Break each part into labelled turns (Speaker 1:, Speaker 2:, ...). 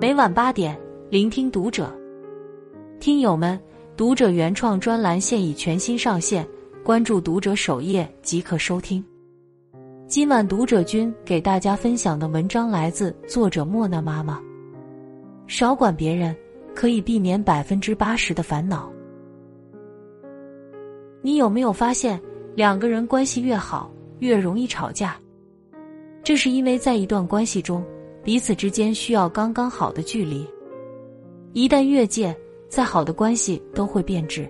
Speaker 1: 每晚八点，聆听读者。听友们，读者原创专栏现已全新上线，关注读者首页即可收听。今晚读者君给大家分享的文章来自作者莫娜妈妈。少管别人，可以避免百分之八十的烦恼。你有没有发现，两个人关系越好，越容易吵架？这是因为在一段关系中。彼此之间需要刚刚好的距离，一旦越界，再好的关系都会变质。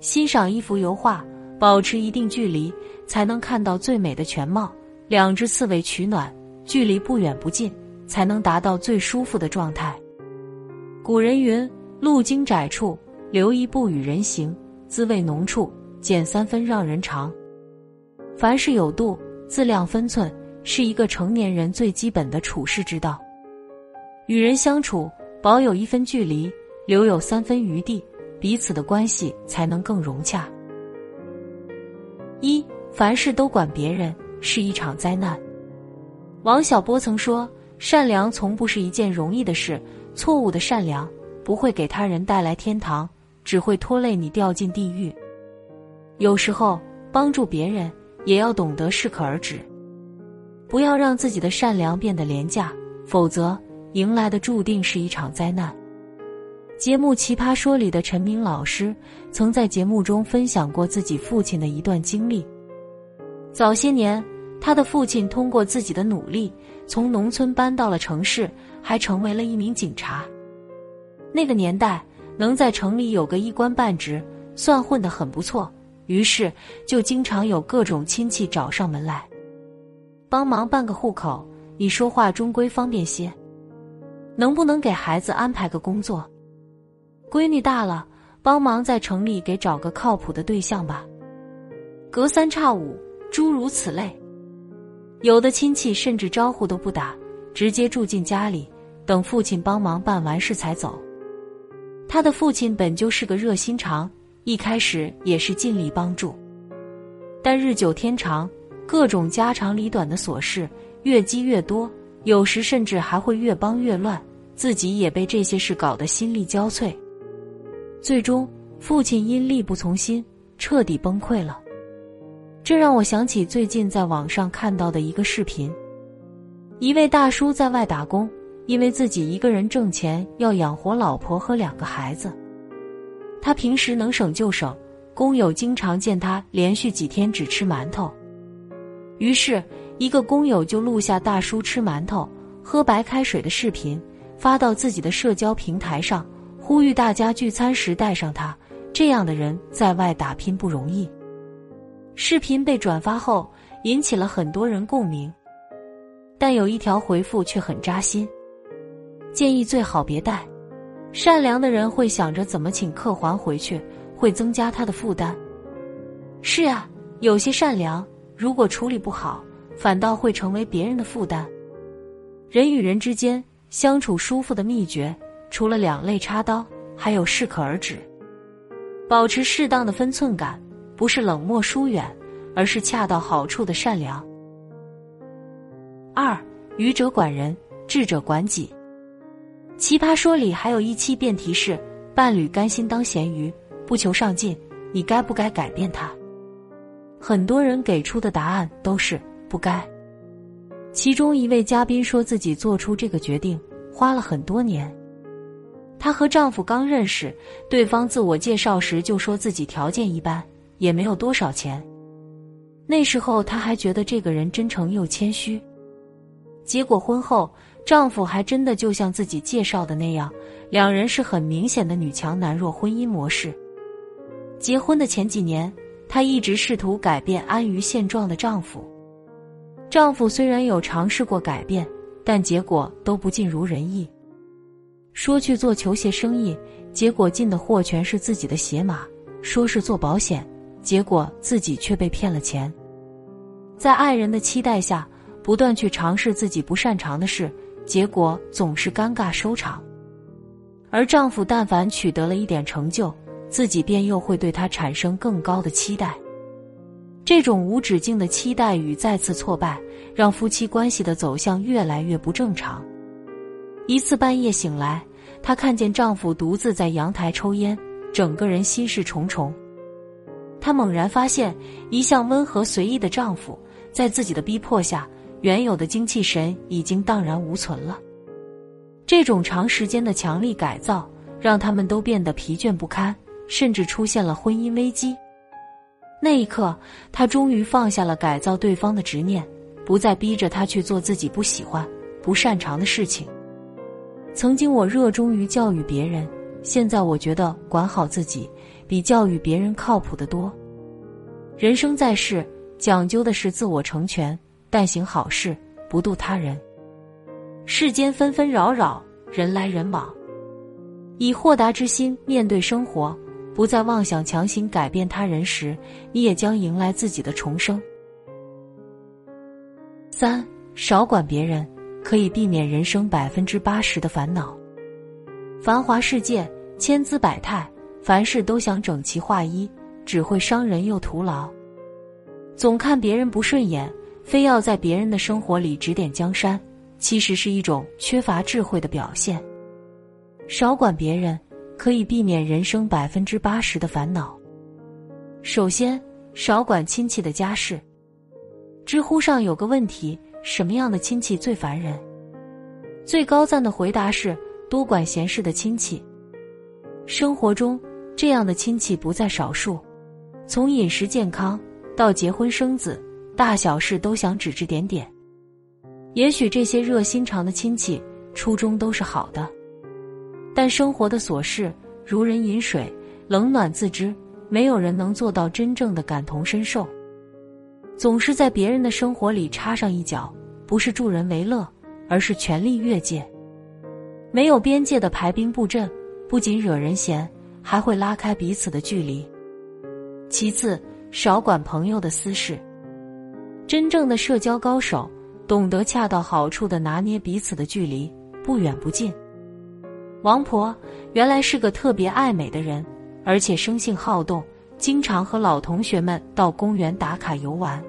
Speaker 1: 欣赏一幅油画，保持一定距离，才能看到最美的全貌。两只刺猬取暖，距离不远不近，才能达到最舒服的状态。古人云：“路经窄处，留一步与人行；滋味浓处，减三分让人尝。”凡事有度，自量分寸。是一个成年人最基本的处世之道。与人相处，保有一分距离，留有三分余地，彼此的关系才能更融洽。一凡事都管别人是一场灾难。王小波曾说：“善良从不是一件容易的事，错误的善良不会给他人带来天堂，只会拖累你掉进地狱。”有时候帮助别人也要懂得适可而止。不要让自己的善良变得廉价，否则迎来的注定是一场灾难。节目《奇葩说》里的陈明老师曾在节目中分享过自己父亲的一段经历。早些年，他的父亲通过自己的努力，从农村搬到了城市，还成为了一名警察。那个年代，能在城里有个一官半职，算混得很不错，于是就经常有各种亲戚找上门来。帮忙办个户口，你说话终归方便些。能不能给孩子安排个工作？闺女大了，帮忙在城里给找个靠谱的对象吧。隔三差五，诸如此类。有的亲戚甚至招呼都不打，直接住进家里，等父亲帮忙办完事才走。他的父亲本就是个热心肠，一开始也是尽力帮助，但日久天长。各种家长里短的琐事越积越多，有时甚至还会越帮越乱，自己也被这些事搞得心力交瘁。最终，父亲因力不从心，彻底崩溃了。这让我想起最近在网上看到的一个视频：一位大叔在外打工，因为自己一个人挣钱要养活老婆和两个孩子，他平时能省就省，工友经常见他连续几天只吃馒头。于是，一个工友就录下大叔吃馒头、喝白开水的视频，发到自己的社交平台上，呼吁大家聚餐时带上他。这样的人在外打拼不容易。视频被转发后，引起了很多人共鸣，但有一条回复却很扎心：建议最好别带。善良的人会想着怎么请客还回去，会增加他的负担。是啊，有些善良。如果处理不好，反倒会成为别人的负担。人与人之间相处舒服的秘诀，除了两肋插刀，还有适可而止，保持适当的分寸感，不是冷漠疏远，而是恰到好处的善良。二，愚者管人，智者管己。奇葩说里还有一期辩题是：伴侣甘心当咸鱼，不求上进，你该不该改变他？很多人给出的答案都是不该。其中一位嘉宾说自己做出这个决定花了很多年。她和丈夫刚认识，对方自我介绍时就说自己条件一般，也没有多少钱。那时候她还觉得这个人真诚又谦虚。结果婚后，丈夫还真的就像自己介绍的那样，两人是很明显的女强男弱婚姻模式。结婚的前几年。她一直试图改变安于现状的丈夫。丈夫虽然有尝试过改变，但结果都不尽如人意。说去做球鞋生意，结果进的货全是自己的鞋码；说是做保险，结果自己却被骗了钱。在爱人的期待下，不断去尝试自己不擅长的事，结果总是尴尬收场。而丈夫但凡取得了一点成就，自己便又会对他产生更高的期待。这种无止境的期待与再次挫败，让夫妻关系的走向越来越不正常。一次半夜醒来，她看见丈夫独自在阳台抽烟，整个人心事重重。她猛然发现，一向温和随意的丈夫，在自己的逼迫下，原有的精气神已经荡然无存了。这种长时间的强力改造，让他们都变得疲倦不堪，甚至出现了婚姻危机。那一刻，他终于放下了改造对方的执念，不再逼着他去做自己不喜欢、不擅长的事情。曾经我热衷于教育别人，现在我觉得管好自己比教育别人靠谱的多。人生在世，讲究的是自我成全，但行好事，不渡他人。世间纷纷扰扰，人来人往，以豁达之心面对生活。不再妄想强行改变他人时，你也将迎来自己的重生。三少管别人，可以避免人生百分之八十的烦恼。繁华世界，千姿百态，凡事都想整齐划一，只会伤人又徒劳。总看别人不顺眼，非要在别人的生活里指点江山，其实是一种缺乏智慧的表现。少管别人。可以避免人生百分之八十的烦恼。首先，少管亲戚的家事。知乎上有个问题：什么样的亲戚最烦人？最高赞的回答是：多管闲事的亲戚。生活中，这样的亲戚不在少数，从饮食健康到结婚生子，大小事都想指指点点。也许这些热心肠的亲戚初衷都是好的。但生活的琐事如人饮水，冷暖自知，没有人能做到真正的感同身受。总是在别人的生活里插上一脚，不是助人为乐，而是权力越界。没有边界的排兵布阵，不仅惹人嫌，还会拉开彼此的距离。其次，少管朋友的私事。真正的社交高手懂得恰到好处的拿捏彼此的距离，不远不近。王婆原来是个特别爱美的人，而且生性好动，经常和老同学们到公园打卡游玩。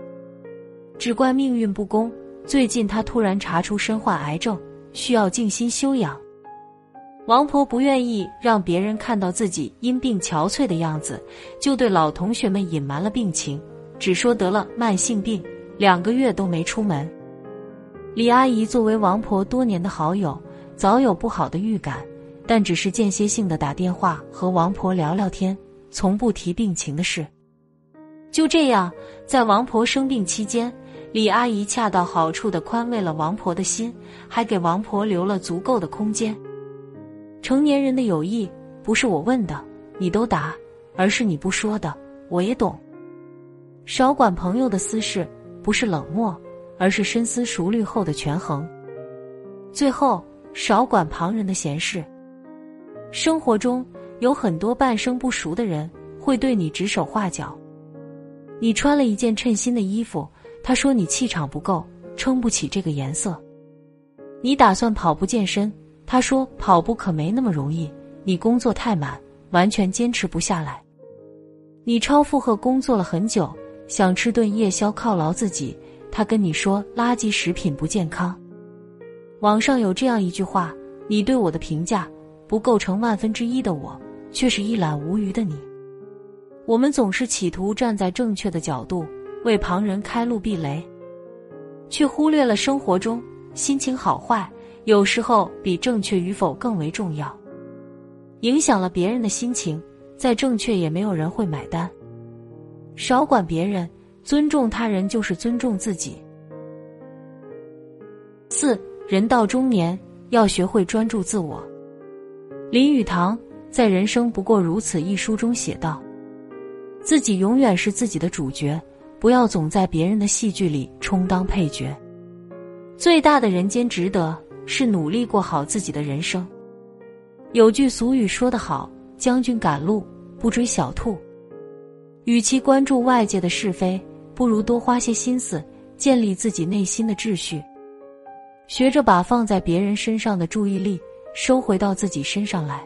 Speaker 1: 只怪命运不公，最近她突然查出身患癌症，需要静心休养。王婆不愿意让别人看到自己因病憔悴的样子，就对老同学们隐瞒了病情，只说得了慢性病，两个月都没出门。李阿姨作为王婆多年的好友，早有不好的预感。但只是间歇性的打电话和王婆聊聊天，从不提病情的事。就这样，在王婆生病期间，李阿姨恰到好处的宽慰了王婆的心，还给王婆留了足够的空间。成年人的友谊，不是我问的你都答，而是你不说的我也懂。少管朋友的私事，不是冷漠，而是深思熟虑后的权衡。最后，少管旁人的闲事。生活中有很多半生不熟的人会对你指手画脚。你穿了一件称心的衣服，他说你气场不够，撑不起这个颜色。你打算跑步健身，他说跑步可没那么容易，你工作太满，完全坚持不下来。你超负荷工作了很久，想吃顿夜宵犒劳自己，他跟你说垃圾食品不健康。网上有这样一句话：你对我的评价。不构成万分之一的我，却是一览无余的你。我们总是企图站在正确的角度为旁人开路避雷，却忽略了生活中心情好坏有时候比正确与否更为重要。影响了别人的心情，再正确也没有人会买单。少管别人，尊重他人就是尊重自己。四人到中年，要学会专注自我。林语堂在《人生不过如此》一书中写道：“自己永远是自己的主角，不要总在别人的戏剧里充当配角。最大的人间值得是努力过好自己的人生。”有句俗语说得好：“将军赶路不追小兔。”与其关注外界的是非，不如多花些心思建立自己内心的秩序，学着把放在别人身上的注意力。收回到自己身上来，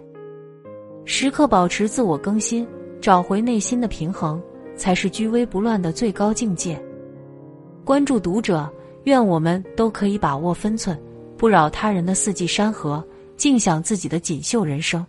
Speaker 1: 时刻保持自我更新，找回内心的平衡，才是居危不乱的最高境界。关注读者，愿我们都可以把握分寸，不扰他人的四季山河，尽享自己的锦绣人生。